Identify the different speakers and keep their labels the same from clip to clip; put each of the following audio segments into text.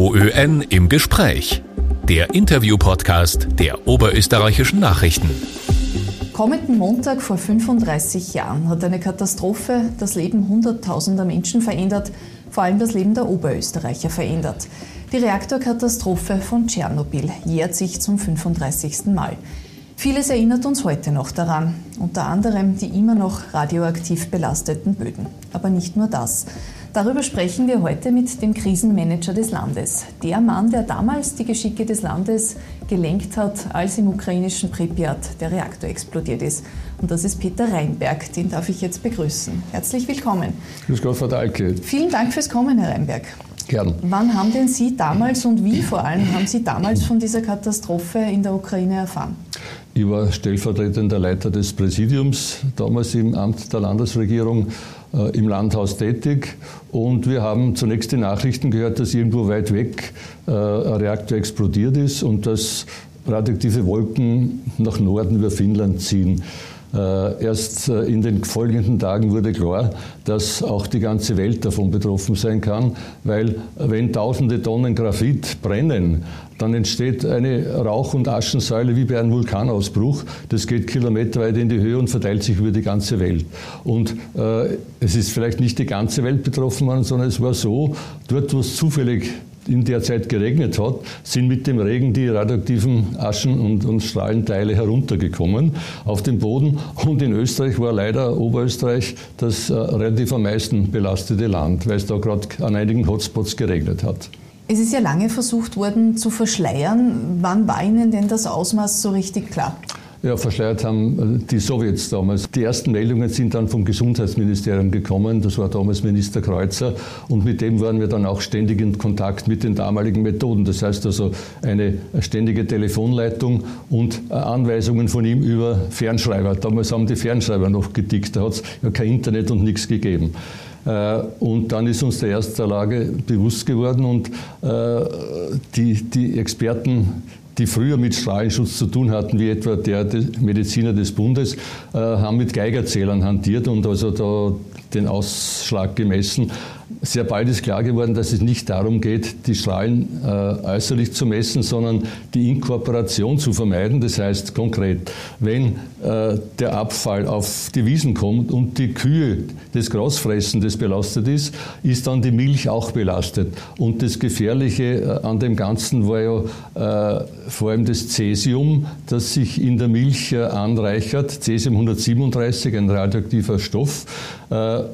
Speaker 1: OÖN im Gespräch. Der Interview-Podcast der Oberösterreichischen Nachrichten.
Speaker 2: Kommenden Montag vor 35 Jahren hat eine Katastrophe das Leben hunderttausender Menschen verändert, vor allem das Leben der Oberösterreicher verändert. Die Reaktorkatastrophe von Tschernobyl jährt sich zum 35. Mal. Vieles erinnert uns heute noch daran, unter anderem die immer noch radioaktiv belasteten Böden. Aber nicht nur das. Darüber sprechen wir heute mit dem Krisenmanager des Landes. Der Mann, der damals die Geschicke des Landes gelenkt hat, als im ukrainischen Pripyat der Reaktor explodiert ist. Und das ist Peter Reinberg. Den darf ich jetzt begrüßen. Herzlich willkommen.
Speaker 3: Grüß Gott, Frau Dahlke.
Speaker 2: Vielen Dank fürs Kommen, Herr Reinberg.
Speaker 3: Gern.
Speaker 2: Wann haben denn Sie damals und wie vor allem haben Sie damals von dieser Katastrophe in der Ukraine erfahren?
Speaker 3: Ich war stellvertretender Leiter des Präsidiums, damals im Amt der Landesregierung im Landhaus tätig. Und wir haben zunächst die Nachrichten gehört, dass irgendwo weit weg äh, ein Reaktor explodiert ist und dass radioaktive Wolken nach Norden über Finnland ziehen. Äh, erst äh, in den folgenden Tagen wurde klar, dass auch die ganze Welt davon betroffen sein kann, weil wenn tausende Tonnen Graphit brennen, dann entsteht eine Rauch- und Aschensäule wie bei einem Vulkanausbruch. Das geht kilometerweit in die Höhe und verteilt sich über die ganze Welt. Und äh, es ist vielleicht nicht die ganze Welt betroffen worden, sondern es war so, dort, wo es zufällig in der Zeit geregnet hat, sind mit dem Regen die radioaktiven Aschen- und, und Strahlenteile heruntergekommen auf den Boden. Und in Österreich war leider Oberösterreich das äh, relativ am meisten belastete Land, weil es da gerade an einigen Hotspots geregnet hat.
Speaker 2: Es ist ja lange versucht worden zu verschleiern. Wann war Ihnen denn das Ausmaß so richtig klar?
Speaker 3: Ja, verschleiert haben äh, die Sowjets damals. Die ersten Meldungen sind dann vom Gesundheitsministerium gekommen. Das war damals Minister Kreuzer. Und mit dem waren wir dann auch ständig in Kontakt mit den damaligen Methoden. Das heißt also eine ständige Telefonleitung und äh, Anweisungen von ihm über Fernschreiber. Damals haben die Fernschreiber noch gedickt. Da hat es ja kein Internet und nichts gegeben. Äh, und dann ist uns der erste Lage bewusst geworden und die, die Experten die früher mit Strahlenschutz zu tun hatten, wie etwa der Mediziner des Bundes, äh, haben mit Geigerzählern hantiert und also da den Ausschlag gemessen sehr bald ist klar geworden, dass es nicht darum geht, die Strahlen äh, äußerlich zu messen, sondern die Inkorporation zu vermeiden. Das heißt konkret, wenn äh, der Abfall auf die Wiesen kommt und die Kühe des Großfressendes belastet ist, ist dann die Milch auch belastet. Und das Gefährliche äh, an dem Ganzen war ja äh, vor allem das Cäsium, das sich in der Milch äh, anreichert, Cäsium 137, ein radioaktiver Stoff.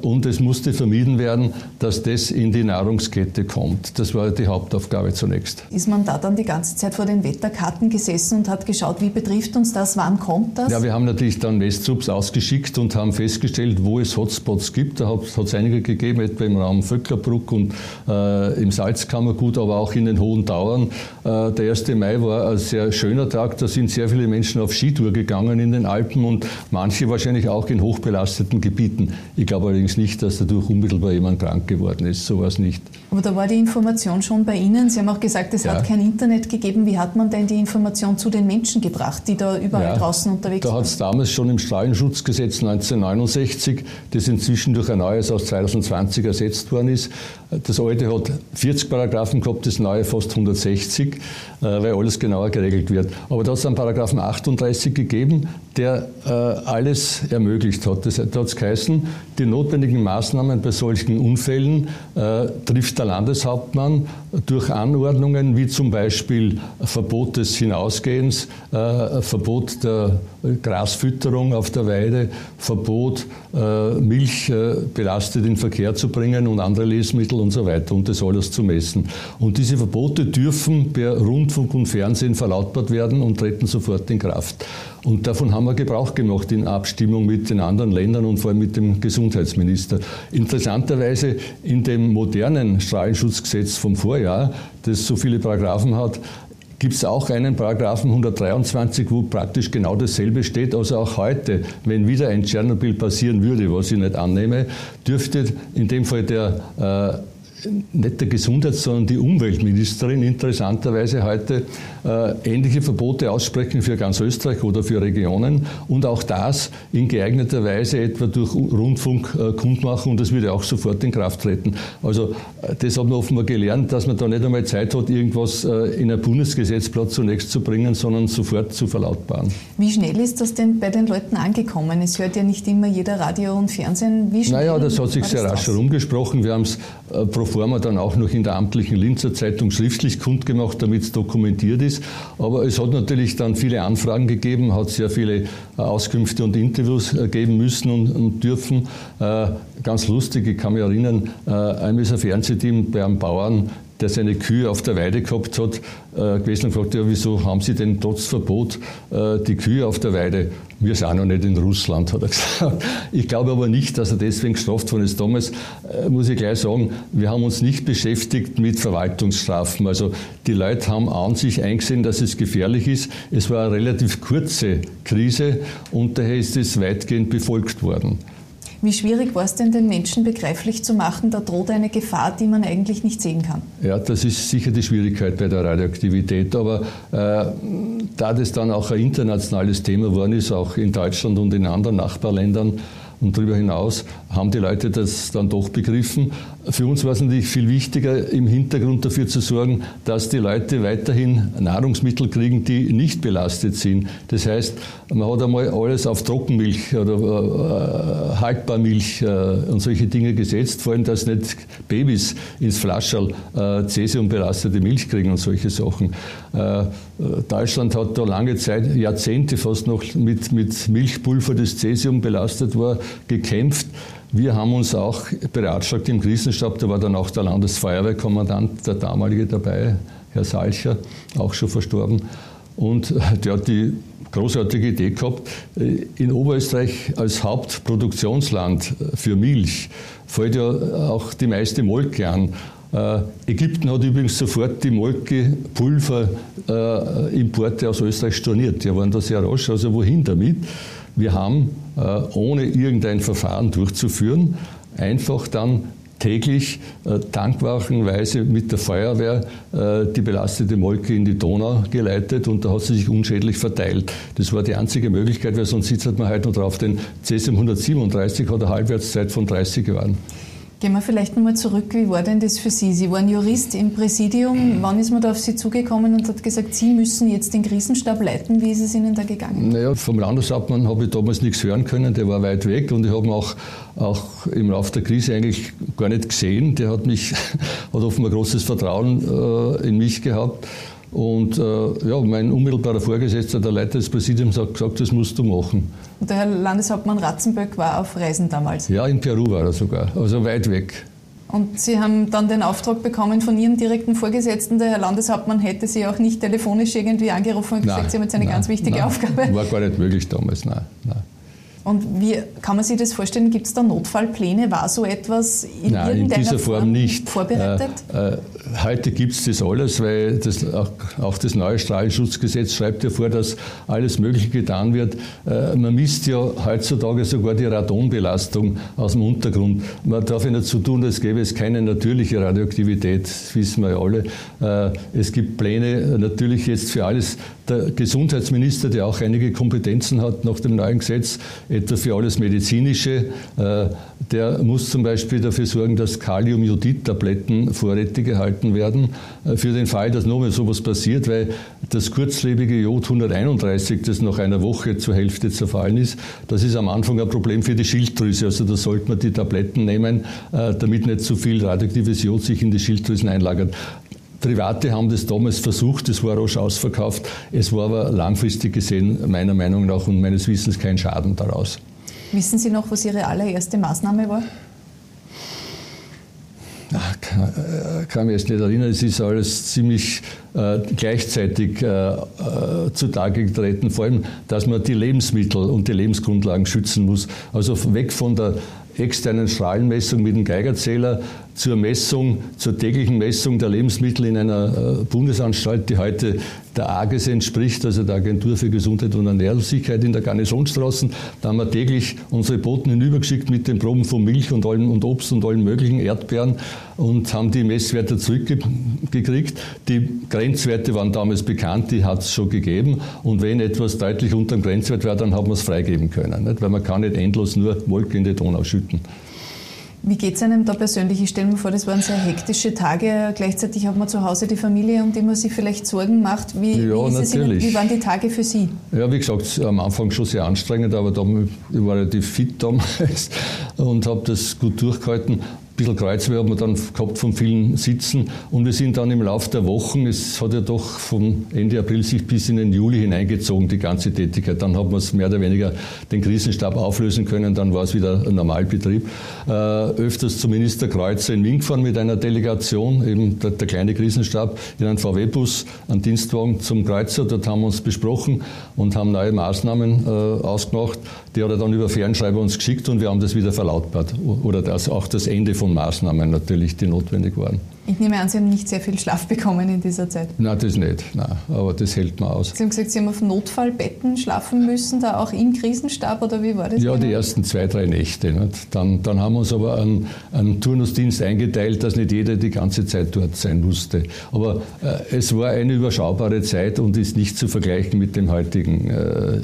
Speaker 3: Und es musste vermieden werden, dass das in die Nahrungskette kommt. Das war die Hauptaufgabe zunächst.
Speaker 2: Ist man da dann die ganze Zeit vor den Wetterkarten gesessen und hat geschaut, wie betrifft uns das, wann kommt das?
Speaker 3: Ja, wir haben natürlich dann Messtrupps ausgeschickt und haben festgestellt, wo es Hotspots gibt. Da hat es einige gegeben, etwa im Raum Vöcklerbruck und äh, im Salzkammergut, aber auch in den Hohen Tauern. Äh, der 1. Mai war ein sehr schöner Tag. Da sind sehr viele Menschen auf Skitour gegangen in den Alpen und manche wahrscheinlich auch in hochbelasteten Gebieten. Ich glaube allerdings nicht, dass dadurch unmittelbar jemand krank geworden ist. Sowas nicht.
Speaker 2: Aber da war die Information schon bei Ihnen. Sie haben auch gesagt, es ja. hat kein Internet gegeben. Wie hat man denn die Information zu den Menschen gebracht, die da überall ja, draußen unterwegs
Speaker 3: da
Speaker 2: waren?
Speaker 3: Da hat es damals schon im Strahlenschutzgesetz 1969, das inzwischen durch ein neues aus 2020 ersetzt worden ist. Das alte hat 40 Paragraphen gehabt, das neue fast 160, äh, weil alles genauer geregelt wird. Aber da hat es einen Paragraphen 38 gegeben, der äh, alles ermöglicht hat. Das, da hat es geheißen, die notwendigen Maßnahmen bei solchen Unfällen äh, trifft der Landeshauptmann durch Anordnungen wie zum Beispiel Verbot des Hinausgehens, äh, Verbot der Grasfütterung auf der Weide, Verbot äh, Milch äh, belastet in Verkehr zu bringen und andere Lebensmittel und so weiter und das alles zu messen. Und diese Verbote dürfen per Rundfunk und Fernsehen verlautbart werden und treten sofort in Kraft. Und davon haben wir Gebrauch gemacht in Abstimmung mit den anderen Ländern und vor allem mit dem Gesundheitsminister. Interessanterweise in dem modernen Strahlenschutzgesetz vom Vorjahr, das so viele Paragraphen hat, gibt es auch einen Paragraphen 123, wo praktisch genau dasselbe steht. Also auch heute, wenn wieder ein Tschernobyl passieren würde, was ich nicht annehme, dürfte in dem Fall der äh, nicht der Gesundheits-, sondern die Umweltministerin interessanterweise heute äh, ähnliche Verbote aussprechen für ganz Österreich oder für Regionen und auch das in geeigneter Weise etwa durch Rundfunk äh, kundmachen und das würde auch sofort in Kraft treten. Also äh, das haben wir offenbar gelernt, dass man da nicht einmal Zeit hat, irgendwas äh, in ein Bundesgesetzblatt zunächst zu bringen, sondern sofort zu verlautbaren.
Speaker 2: Wie schnell ist das denn bei den Leuten angekommen? Es hört ja nicht immer jeder Radio und Fernsehen. Wie schnell
Speaker 3: naja, das hat sich sehr rasch herumgesprochen. Wir haben es äh, pro forma dann auch noch in der amtlichen Linzer Zeitung schriftlich kundgemacht, damit es dokumentiert ist. Aber es hat natürlich dann viele Anfragen gegeben, hat sehr viele äh, Auskünfte und Interviews äh, geben müssen und, und dürfen. Ganz lustig, ich kann mich erinnern, ein Fernsehteam bei einem Bauern der seine Kühe auf der Weide gehabt hat, äh, gewesen und gefragt, ja, wieso haben Sie denn trotz Verbot äh, die Kühe auf der Weide? Wir sind auch noch nicht in Russland, hat er gesagt. Ich glaube aber nicht, dass er deswegen gestraft worden ist. Damals äh, muss ich gleich sagen, wir haben uns nicht beschäftigt mit Verwaltungsstrafen. Also die Leute haben an sich eingesehen, dass es gefährlich ist. Es war eine relativ kurze Krise und daher ist es weitgehend befolgt worden.
Speaker 2: Wie schwierig war es denn, den Menschen begreiflich zu machen, da droht eine Gefahr, die man eigentlich nicht sehen kann?
Speaker 3: Ja, das ist sicher die Schwierigkeit bei der Radioaktivität. Aber äh, da das dann auch ein internationales Thema geworden ist, auch in Deutschland und in anderen Nachbarländern, und darüber hinaus haben die Leute das dann doch begriffen. Für uns war es natürlich viel wichtiger, im Hintergrund dafür zu sorgen, dass die Leute weiterhin Nahrungsmittel kriegen, die nicht belastet sind. Das heißt, man hat einmal alles auf Trockenmilch oder äh, Haltbarmilch äh, und solche Dinge gesetzt, vor allem, dass nicht Babys ins Flascherl äh, cäsiumbelastete Milch kriegen und solche Sachen. Äh, Deutschland hat da lange Zeit, Jahrzehnte fast noch mit, mit Milchpulver, das Cäsium belastet war, gekämpft. Wir haben uns auch beratschlagt im Krisenstab, da war dann auch der Landesfeuerwehrkommandant, der damalige dabei, Herr Salcher, auch schon verstorben. Und der hat die großartige Idee gehabt, in Oberösterreich als Hauptproduktionsland für Milch fällt ja auch die meiste Molke an. Äh, Ägypten hat übrigens sofort die Molkepulverimporte äh, aus Österreich storniert. Die waren da sehr rasch. Also wohin damit? Wir haben, äh, ohne irgendein Verfahren durchzuführen, einfach dann täglich äh, tankwachenweise mit der Feuerwehr äh, die belastete Molke in die Donau geleitet und da hat sie sich unschädlich verteilt. Das war die einzige Möglichkeit, weil sonst sitzt man heute noch drauf. Denn Cesium 137 hat eine Halbwertszeit von 30 Jahren.
Speaker 2: Gehen wir vielleicht nochmal zurück. Wie war denn das für Sie? Sie waren Jurist im Präsidium. Wann ist man da auf Sie zugekommen und hat gesagt, Sie müssen jetzt den Krisenstab leiten? Wie ist es Ihnen da gegangen?
Speaker 3: Naja, vom Landeshauptmann habe ich damals nichts hören können. Der war weit weg und ich habe ihn auch, auch im Laufe der Krise eigentlich gar nicht gesehen. Der hat mich, hat offenbar großes Vertrauen äh, in mich gehabt. Und äh, ja, mein unmittelbarer Vorgesetzter, der Leiter des Präsidiums, hat gesagt, das musst du machen.
Speaker 2: Und der Herr Landeshauptmann Ratzenböck war auf Reisen damals?
Speaker 3: Ja, in Peru war er sogar, also weit weg.
Speaker 2: Und Sie haben dann den Auftrag bekommen von Ihrem direkten Vorgesetzten, der Herr Landeshauptmann hätte Sie auch nicht telefonisch irgendwie angerufen und gesagt, nein, Sie haben jetzt eine nein, ganz wichtige
Speaker 3: nein,
Speaker 2: Aufgabe.
Speaker 3: War gar nicht möglich damals, nein. nein.
Speaker 2: Und wie kann man sich das vorstellen? Gibt es da Notfallpläne? War so etwas in
Speaker 3: Nein,
Speaker 2: irgendeiner
Speaker 3: in dieser Form, Form nicht.
Speaker 2: vorbereitet?
Speaker 3: Äh, äh, heute gibt es das alles, weil das, auch, auch, das neue Strahlenschutzgesetz schreibt ja vor, dass alles Mögliche getan wird. Äh, man misst ja heutzutage sogar die Radonbelastung aus dem Untergrund. Man darf ja nicht so tun, als gäbe es keine natürliche Radioaktivität, das wissen wir ja alle. Äh, es gibt Pläne natürlich jetzt für alles. Der Gesundheitsminister, der auch einige Kompetenzen hat nach dem neuen Gesetz, etwa für alles Medizinische. Äh, der muss zum Beispiel dafür sorgen, dass Kaliumjodid-Tabletten vorrätig gehalten werden, äh, für den Fall, dass nochmal sowas passiert, weil das kurzlebige Jod 131, das nach einer Woche zur Hälfte zerfallen ist, das ist am Anfang ein Problem für die Schilddrüse. Also da sollte man die Tabletten nehmen, äh, damit nicht zu viel radioaktives Jod sich in die Schilddrüsen einlagert. Private haben das damals versucht, es war rasch ausverkauft. Es war aber langfristig gesehen meiner Meinung nach und meines Wissens kein Schaden daraus.
Speaker 2: Wissen Sie noch, was Ihre allererste Maßnahme war?
Speaker 3: Ach, kann, äh, kann mich jetzt nicht erinnern, es ist alles ziemlich äh, gleichzeitig äh, äh, zutage getreten, vor allem, dass man die Lebensmittel und die Lebensgrundlagen schützen muss. Also weg von der externen Strahlenmessung mit dem Geigerzähler zur Messung, zur täglichen Messung der Lebensmittel in einer Bundesanstalt, die heute der AGES entspricht, also der Agentur für Gesundheit und Ernährungssicherheit in der Garnisonstraße. Da haben wir täglich unsere Boten hinübergeschickt mit den Proben von Milch und, allem, und Obst und allen möglichen Erdbeeren und haben die Messwerte zurückgekriegt. Die Grenzwerte waren damals bekannt, die hat es schon gegeben. Und wenn etwas deutlich unter dem Grenzwert war, dann haben wir es freigeben können. Nicht? Weil man kann nicht endlos nur Wolke in die Donau schütten.
Speaker 2: Wie geht es einem da persönlich? Ich stelle mir vor, das waren sehr hektische Tage. Gleichzeitig hat man zu Hause die Familie, um die man sich vielleicht Sorgen macht. Wie,
Speaker 3: ja, wie, natürlich.
Speaker 2: wie waren die Tage für Sie?
Speaker 3: Ja, wie gesagt, am Anfang schon sehr anstrengend, aber da, ich war relativ fit damals und habe das gut durchgehalten bisschen Kreuzweh haben wir dann gehabt von vielen Sitzen und wir sind dann im Laufe der Wochen, es hat ja doch von Ende April sich bis in den Juli hineingezogen, die ganze Tätigkeit. Dann hat man es mehr oder weniger den Krisenstab auflösen können, dann war es wieder ein Normalbetrieb. Äh, öfters zum Minister Kreuzer in Wien gefahren mit einer Delegation, eben der, der kleine Krisenstab, in einem VW-Bus, einen Dienstwagen zum Kreuzer. Dort haben wir uns besprochen und haben neue Maßnahmen äh, ausgemacht. Die hat er dann über Fernschreiber uns geschickt und wir haben das wieder verlautbart. Oder das, auch das Ende von Maßnahmen natürlich, die notwendig waren.
Speaker 2: Ich nehme an, Sie haben nicht sehr viel Schlaf bekommen in dieser Zeit.
Speaker 3: Nein, das nicht. Nein, aber das hält man aus.
Speaker 2: Sie haben gesagt, Sie haben auf Notfallbetten schlafen müssen, da auch im Krisenstab oder wie war das?
Speaker 3: Ja, genau? die ersten zwei, drei Nächte. Nicht? Dann, dann haben wir uns aber einen, einen Turnusdienst eingeteilt, dass nicht jeder die ganze Zeit dort sein musste. Aber äh, es war eine überschaubare Zeit und ist nicht zu vergleichen mit, dem heutigen, äh,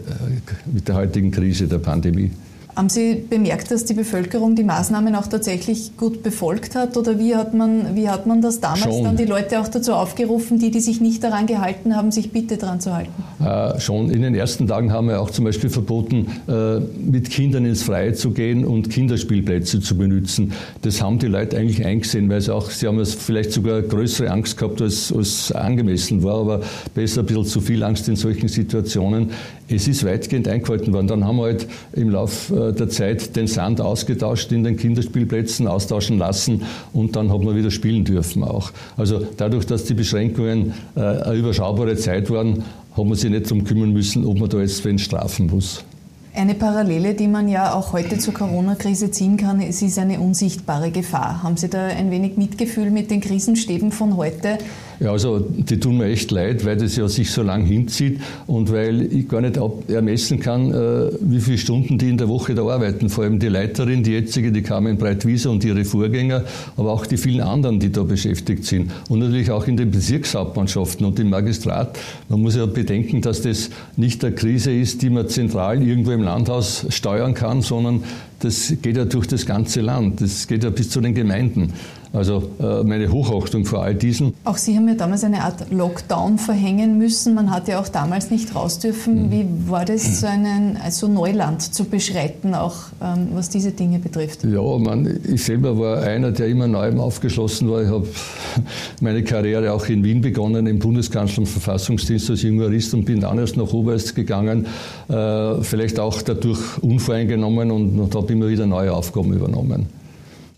Speaker 3: mit der heutigen Krise der Pandemie.
Speaker 2: Haben Sie bemerkt, dass die Bevölkerung die Maßnahmen auch tatsächlich gut befolgt hat? Oder wie hat man, wie hat man das damals schon. dann die Leute auch dazu aufgerufen, die, die sich nicht daran gehalten haben, sich bitte daran zu halten?
Speaker 3: Äh, schon in den ersten Tagen haben wir auch zum Beispiel verboten, äh, mit Kindern ins Freie zu gehen und Kinderspielplätze zu benutzen. Das haben die Leute eigentlich eingesehen, weil sie auch, sie haben vielleicht sogar größere Angst gehabt, als, als angemessen war, aber besser ein bisschen zu viel Angst in solchen Situationen. Es ist weitgehend eingehalten worden. Dann haben wir halt im Laufe äh, der Zeit den Sand ausgetauscht in den Kinderspielplätzen, austauschen lassen und dann hat man wieder spielen dürfen auch. Also dadurch, dass die Beschränkungen äh, eine überschaubare Zeit waren, hat man sich nicht darum kümmern müssen, ob man da jetzt wen strafen muss.
Speaker 2: Eine Parallele, die man ja auch heute zur Corona-Krise ziehen kann, es ist eine unsichtbare Gefahr. Haben Sie da ein wenig Mitgefühl mit den Krisenstäben von heute?
Speaker 3: Ja, also die tun mir echt leid, weil das ja sich so lang hinzieht und weil ich gar nicht ermessen kann, äh, wie viele Stunden die in der Woche da arbeiten. Vor allem die Leiterin, die jetzige, die Carmen Breitwieser und ihre Vorgänger, aber auch die vielen anderen, die da beschäftigt sind. Und natürlich auch in den Bezirkshauptmannschaften und im Magistrat. Man muss ja bedenken, dass das nicht eine Krise ist, die man zentral irgendwo im Landhaus steuern kann, sondern das geht ja durch das ganze Land. Das geht ja bis zu den Gemeinden. Also äh, meine Hochachtung vor all diesen.
Speaker 2: Auch Sie haben ja damals eine Art Lockdown verhängen müssen. Man hat ja auch damals nicht raus dürfen. Mhm. Wie war das, so einen, also Neuland zu beschreiten, auch ähm, was diese Dinge betrifft?
Speaker 3: Ja, man, ich selber war einer, der immer neu aufgeschlossen war. Ich habe meine Karriere auch in Wien begonnen, im Bundeskanzler und Verfassungsdienst als Jurist und bin dann erst nach Oberst gegangen. Äh, vielleicht auch dadurch unvoreingenommen und, und habe immer wieder neue Aufgaben übernommen.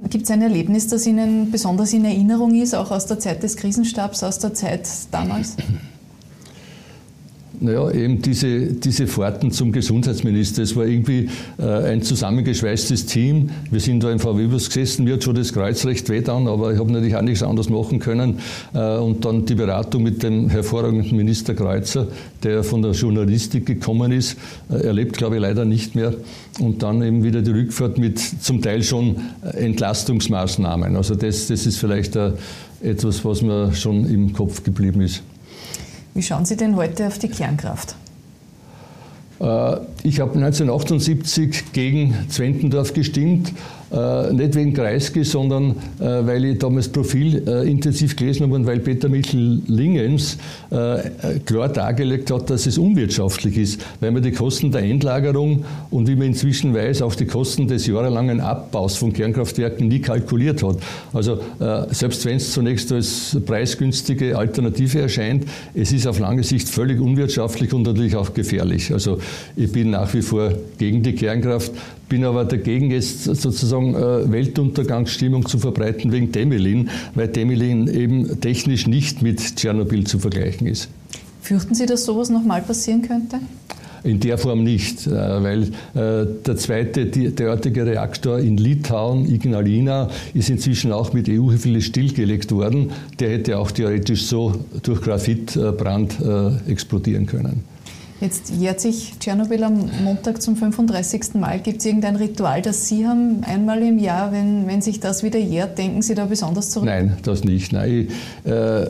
Speaker 2: Gibt es ein Erlebnis, das Ihnen besonders in Erinnerung ist, auch aus der Zeit des Krisenstabs, aus der Zeit damals?
Speaker 3: Naja, eben diese, diese Fahrten zum Gesundheitsminister. Es war irgendwie äh, ein zusammengeschweißtes Team. Wir sind da im VW-Bus gesessen. Mir hat schon das Kreuz recht weh an, aber ich habe natürlich auch nichts anderes machen können. Äh, und dann die Beratung mit dem hervorragenden Minister Kreuzer, der von der Journalistik gekommen ist. Äh, er lebt, glaube ich, leider nicht mehr. Und dann eben wieder die Rückfahrt mit zum Teil schon Entlastungsmaßnahmen. Also das, das ist vielleicht äh, etwas, was mir schon im Kopf geblieben ist.
Speaker 2: Wie schauen Sie denn heute auf die Kernkraft?
Speaker 3: Äh, ich habe 1978 gegen Zwentendorf gestimmt, äh, nicht wegen Kreisky, sondern äh, weil ich damals Profil intensiv gelesen habe und weil Peter Michel-Lingens klar dargelegt hat, dass es unwirtschaftlich ist, weil man die Kosten der Endlagerung und wie man inzwischen weiß, auch die Kosten des jahrelangen Abbaus von Kernkraftwerken nie kalkuliert hat. Also selbst wenn es zunächst als preisgünstige Alternative erscheint, es ist auf lange Sicht völlig unwirtschaftlich und natürlich auch gefährlich. Also ich bin nach wie vor gegen die Kernkraft, bin aber dagegen, jetzt sozusagen äh, Weltuntergangsstimmung zu verbreiten wegen Temelin, weil Temelin eben technisch nicht mit Tschernobyl zu vergleichen ist.
Speaker 2: Fürchten Sie, dass sowas nochmal passieren könnte?
Speaker 3: in der Form nicht, weil der zweite derartige Reaktor in Litauen, Ignalina, ist inzwischen auch mit EU-Hilfe stillgelegt worden. Der hätte auch theoretisch so durch Graphitbrand explodieren können.
Speaker 2: Jetzt jährt sich Tschernobyl am Montag zum 35. Mal. Gibt es irgendein Ritual, das Sie haben, einmal im Jahr, wenn, wenn sich das wieder jährt, denken Sie da besonders zurück?
Speaker 3: Nein, das nicht. Nein, ich, äh,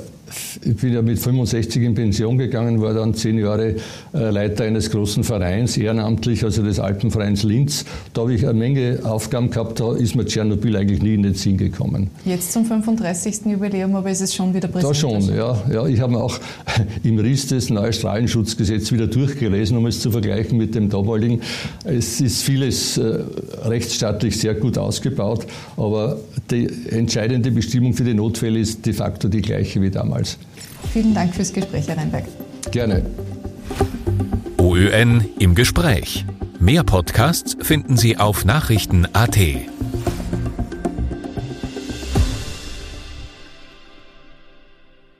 Speaker 3: ich bin ja mit 65 in Pension gegangen, war dann zehn Jahre äh, Leiter eines großen Vereins, ehrenamtlich, also des Alpenvereins Linz. Da habe ich eine Menge Aufgaben gehabt, da ist mir Tschernobyl eigentlich nie in den Sinn gekommen.
Speaker 2: Jetzt zum 35. Jubiläum, aber ist es schon wieder präsent?
Speaker 3: Da schon, ja. ja. Ich habe auch im RIS das neue Strahlenschutzgesetz wieder durchgelesen, um es zu vergleichen mit dem damaligen. Es ist vieles äh, rechtsstaatlich sehr gut ausgebaut, aber die entscheidende Bestimmung für die Notfälle ist de facto die gleiche wie damals damals.
Speaker 2: Vielen Dank fürs Gespräch, Herr Reinberg.
Speaker 3: Gerne.
Speaker 1: OÖN im Gespräch. Mehr Podcasts finden Sie auf Nachrichten.at.